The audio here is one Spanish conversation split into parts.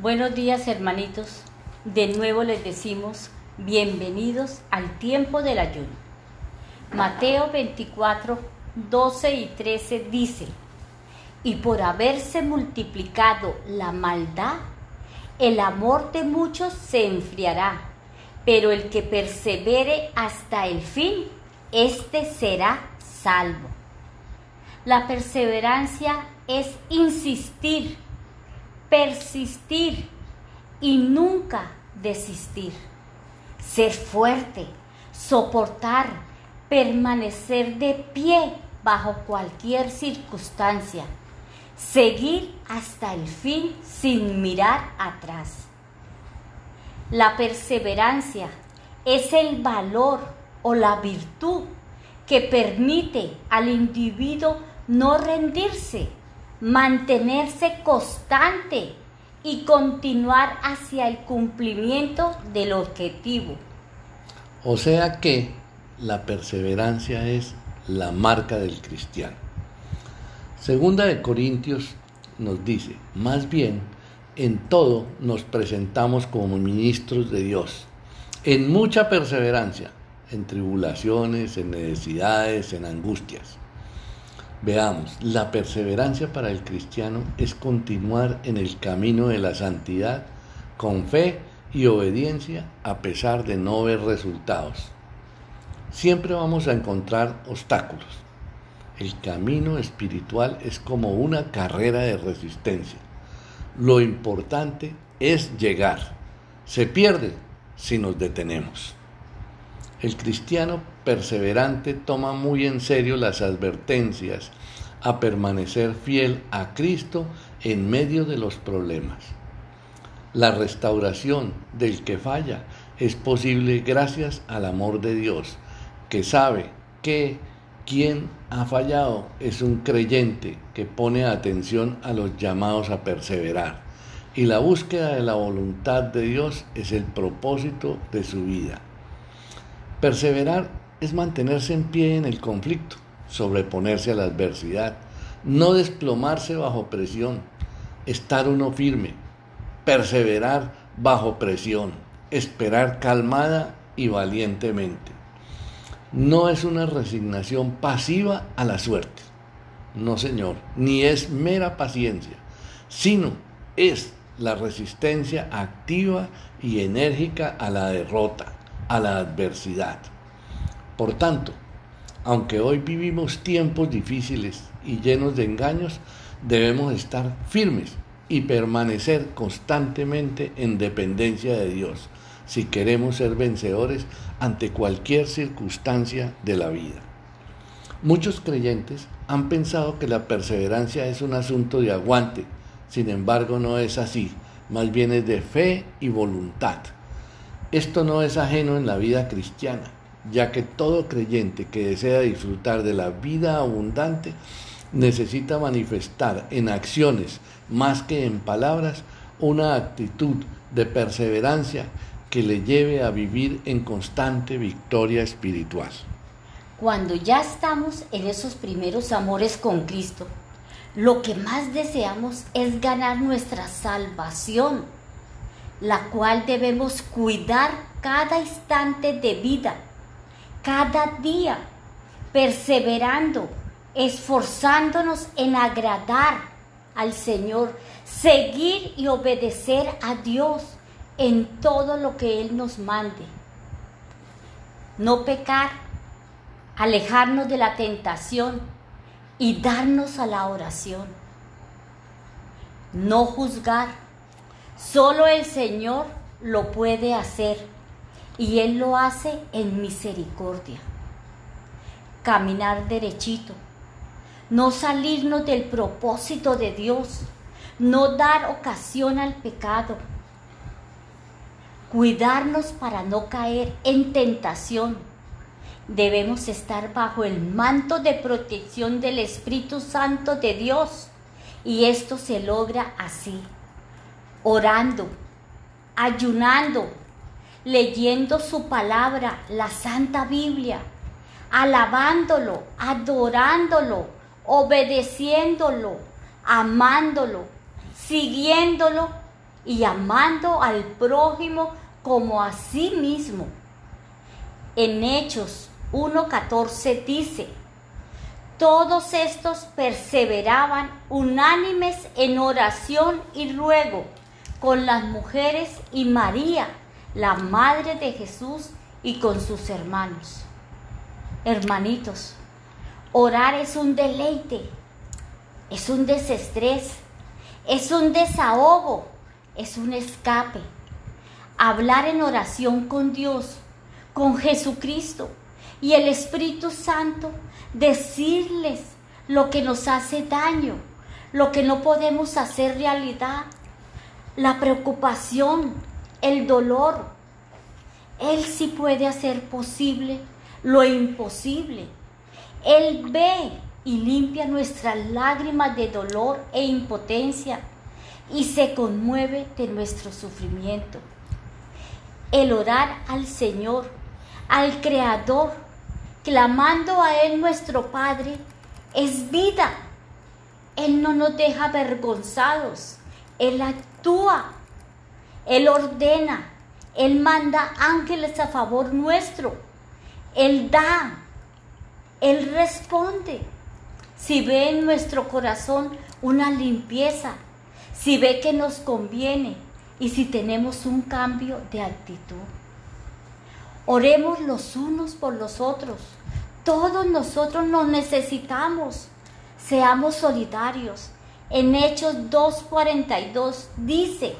Buenos días hermanitos. De nuevo les decimos bienvenidos al tiempo del ayuno. Mateo 24, 12 y 13 dice, y por haberse multiplicado la maldad, el amor de muchos se enfriará, pero el que persevere hasta el fin, éste será salvo. La perseverancia es insistir persistir y nunca desistir. Ser fuerte, soportar, permanecer de pie bajo cualquier circunstancia. Seguir hasta el fin sin mirar atrás. La perseverancia es el valor o la virtud que permite al individuo no rendirse mantenerse constante y continuar hacia el cumplimiento del objetivo. O sea que la perseverancia es la marca del cristiano. Segunda de Corintios nos dice, más bien, en todo nos presentamos como ministros de Dios, en mucha perseverancia, en tribulaciones, en necesidades, en angustias Veamos, la perseverancia para el cristiano es continuar en el camino de la santidad con fe y obediencia a pesar de no ver resultados. Siempre vamos a encontrar obstáculos. El camino espiritual es como una carrera de resistencia. Lo importante es llegar. Se pierde si nos detenemos. El cristiano perseverante toma muy en serio las advertencias a permanecer fiel a Cristo en medio de los problemas. La restauración del que falla es posible gracias al amor de Dios, que sabe que quien ha fallado es un creyente que pone atención a los llamados a perseverar. Y la búsqueda de la voluntad de Dios es el propósito de su vida. Perseverar es mantenerse en pie en el conflicto, sobreponerse a la adversidad, no desplomarse bajo presión, estar uno firme, perseverar bajo presión, esperar calmada y valientemente. No es una resignación pasiva a la suerte, no señor, ni es mera paciencia, sino es la resistencia activa y enérgica a la derrota a la adversidad. Por tanto, aunque hoy vivimos tiempos difíciles y llenos de engaños, debemos estar firmes y permanecer constantemente en dependencia de Dios si queremos ser vencedores ante cualquier circunstancia de la vida. Muchos creyentes han pensado que la perseverancia es un asunto de aguante, sin embargo no es así, más bien es de fe y voluntad. Esto no es ajeno en la vida cristiana, ya que todo creyente que desea disfrutar de la vida abundante necesita manifestar en acciones más que en palabras una actitud de perseverancia que le lleve a vivir en constante victoria espiritual. Cuando ya estamos en esos primeros amores con Cristo, lo que más deseamos es ganar nuestra salvación la cual debemos cuidar cada instante de vida, cada día, perseverando, esforzándonos en agradar al Señor, seguir y obedecer a Dios en todo lo que Él nos mande. No pecar, alejarnos de la tentación y darnos a la oración. No juzgar Solo el Señor lo puede hacer y Él lo hace en misericordia. Caminar derechito, no salirnos del propósito de Dios, no dar ocasión al pecado, cuidarnos para no caer en tentación. Debemos estar bajo el manto de protección del Espíritu Santo de Dios. Y esto se logra así. Orando, ayunando, leyendo su palabra, la Santa Biblia, alabándolo, adorándolo, obedeciéndolo, amándolo, siguiéndolo y amando al prójimo como a sí mismo. En Hechos 1.14 dice, todos estos perseveraban unánimes en oración y ruego con las mujeres y María, la madre de Jesús, y con sus hermanos. Hermanitos, orar es un deleite, es un desestrés, es un desahogo, es un escape. Hablar en oración con Dios, con Jesucristo y el Espíritu Santo, decirles lo que nos hace daño, lo que no podemos hacer realidad, la preocupación, el dolor. Él sí puede hacer posible lo imposible. Él ve y limpia nuestras lágrimas de dolor e impotencia y se conmueve de nuestro sufrimiento. El orar al Señor, al Creador, clamando a Él nuestro Padre, es vida. Él no nos deja avergonzados. Él actúa. Él ordena. Él manda ángeles a favor nuestro. Él da. Él responde. Si ve en nuestro corazón una limpieza, si ve que nos conviene y si tenemos un cambio de actitud. Oremos los unos por los otros. Todos nosotros nos necesitamos. Seamos solidarios. En Hechos 2.42 dice,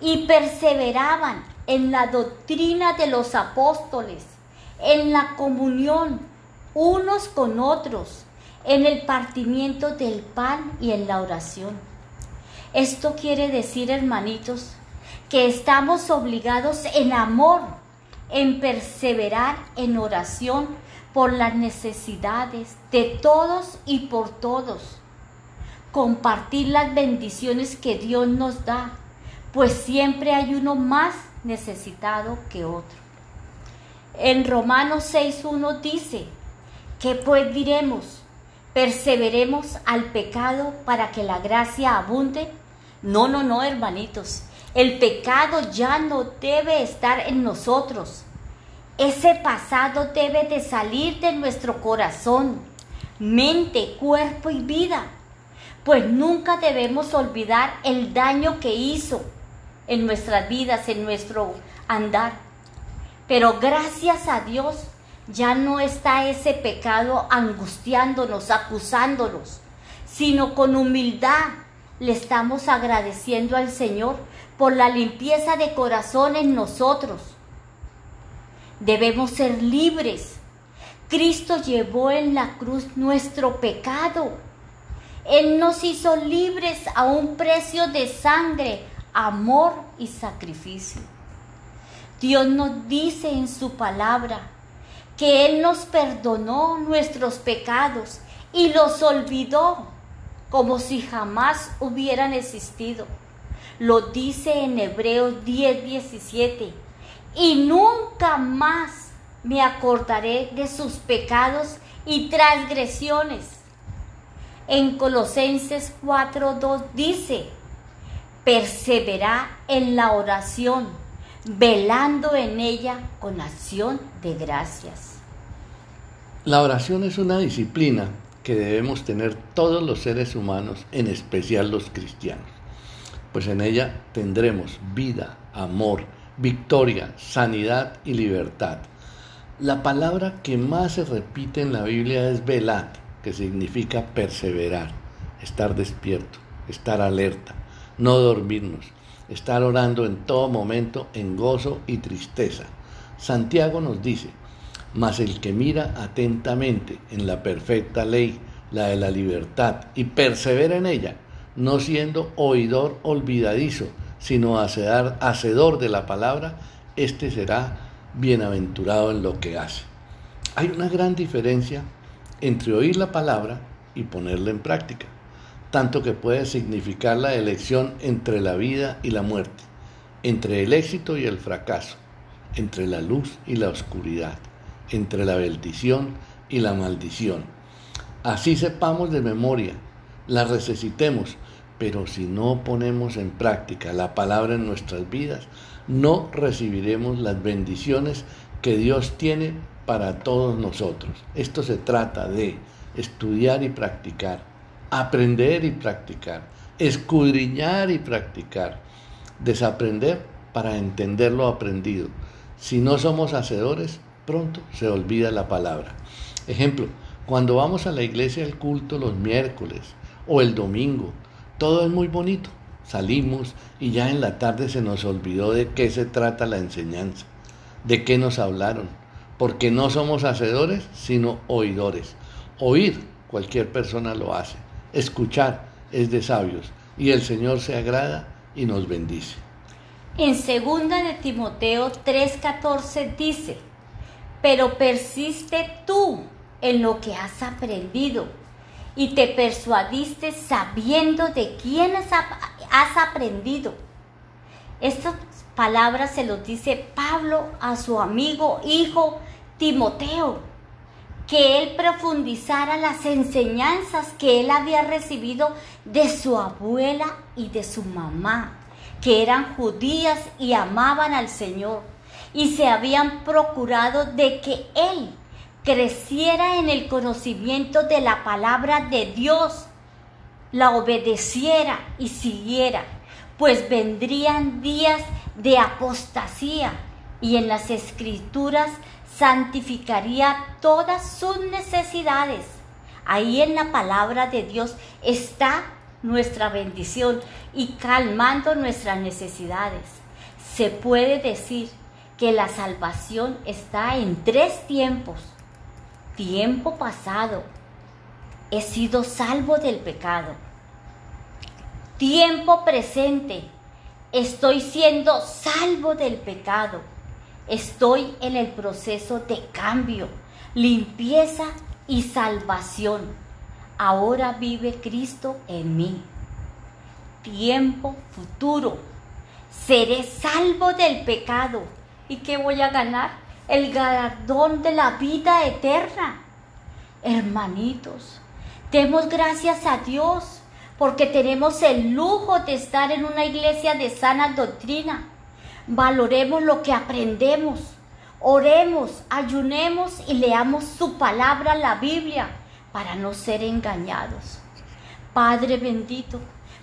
y perseveraban en la doctrina de los apóstoles, en la comunión unos con otros, en el partimiento del pan y en la oración. Esto quiere decir, hermanitos, que estamos obligados en amor en perseverar en oración por las necesidades de todos y por todos. Compartir las bendiciones que Dios nos da, pues siempre hay uno más necesitado que otro. En Romanos 6.1 dice, que pues diremos? ¿Perseveremos al pecado para que la gracia abunde? No, no, no, hermanitos. El pecado ya no debe estar en nosotros. Ese pasado debe de salir de nuestro corazón, mente, cuerpo y vida. Pues nunca debemos olvidar el daño que hizo en nuestras vidas, en nuestro andar. Pero gracias a Dios ya no está ese pecado angustiándonos, acusándonos, sino con humildad le estamos agradeciendo al Señor por la limpieza de corazón en nosotros. Debemos ser libres. Cristo llevó en la cruz nuestro pecado. Él nos hizo libres a un precio de sangre, amor y sacrificio. Dios nos dice en su palabra que Él nos perdonó nuestros pecados y los olvidó como si jamás hubieran existido. Lo dice en Hebreos 10, 17. Y nunca más me acordaré de sus pecados y transgresiones. En Colosenses 4:2 dice, persevera en la oración, velando en ella con acción de gracias. La oración es una disciplina que debemos tener todos los seres humanos, en especial los cristianos pues en ella tendremos vida, amor, victoria, sanidad y libertad. La palabra que más se repite en la Biblia es velad, que significa perseverar, estar despierto, estar alerta, no dormirnos, estar orando en todo momento en gozo y tristeza. Santiago nos dice, mas el que mira atentamente en la perfecta ley, la de la libertad, y persevera en ella, no siendo oidor olvidadizo, sino hacedor de la palabra, éste será bienaventurado en lo que hace. Hay una gran diferencia entre oír la palabra y ponerla en práctica, tanto que puede significar la elección entre la vida y la muerte, entre el éxito y el fracaso, entre la luz y la oscuridad, entre la bendición y la maldición. Así sepamos de memoria la necesitemos, pero si no ponemos en práctica la palabra en nuestras vidas, no recibiremos las bendiciones que Dios tiene para todos nosotros. Esto se trata de estudiar y practicar, aprender y practicar, escudriñar y practicar, desaprender para entender lo aprendido. Si no somos hacedores, pronto se olvida la palabra. Ejemplo, cuando vamos a la iglesia al culto los miércoles o el domingo, todo es muy bonito. Salimos y ya en la tarde se nos olvidó de qué se trata la enseñanza, de qué nos hablaron, porque no somos hacedores, sino oidores. Oír, cualquier persona lo hace. Escuchar es de sabios y el Señor se agrada y nos bendice. En 2 de Timoteo 3:14 dice, pero persiste tú en lo que has aprendido y te persuadiste sabiendo de quién has aprendido. Estas palabras se los dice Pablo a su amigo, hijo Timoteo, que él profundizara las enseñanzas que él había recibido de su abuela y de su mamá, que eran judías y amaban al Señor, y se habían procurado de que él creciera en el conocimiento de la palabra de Dios, la obedeciera y siguiera, pues vendrían días de apostasía y en las escrituras santificaría todas sus necesidades. Ahí en la palabra de Dios está nuestra bendición y calmando nuestras necesidades. Se puede decir que la salvación está en tres tiempos tiempo pasado he sido salvo del pecado. Tiempo presente estoy siendo salvo del pecado. Estoy en el proceso de cambio, limpieza y salvación. Ahora vive Cristo en mí. Tiempo futuro. Seré salvo del pecado. ¿Y qué voy a ganar? el galardón de la vida eterna. Hermanitos, demos gracias a Dios porque tenemos el lujo de estar en una iglesia de sana doctrina. Valoremos lo que aprendemos. Oremos, ayunemos y leamos su palabra, la Biblia, para no ser engañados. Padre bendito,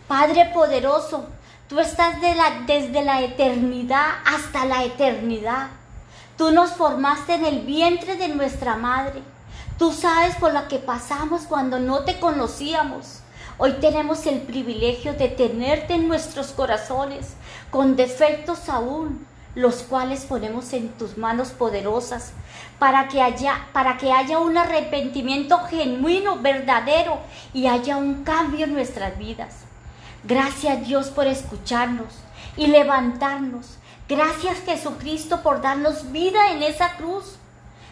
Padre poderoso, tú estás desde la eternidad hasta la eternidad. Tú nos formaste en el vientre de nuestra madre. Tú sabes por lo que pasamos cuando no te conocíamos. Hoy tenemos el privilegio de tenerte en nuestros corazones, con defectos aún, los cuales ponemos en tus manos poderosas, para que haya, para que haya un arrepentimiento genuino, verdadero, y haya un cambio en nuestras vidas. Gracias Dios por escucharnos y levantarnos Gracias Jesucristo por darnos vida en esa cruz.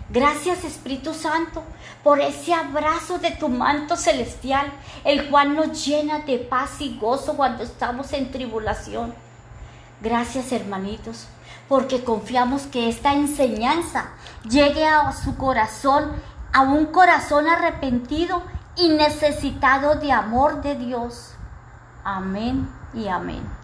Gracias Espíritu Santo por ese abrazo de tu manto celestial, el cual nos llena de paz y gozo cuando estamos en tribulación. Gracias hermanitos, porque confiamos que esta enseñanza llegue a su corazón, a un corazón arrepentido y necesitado de amor de Dios. Amén y amén.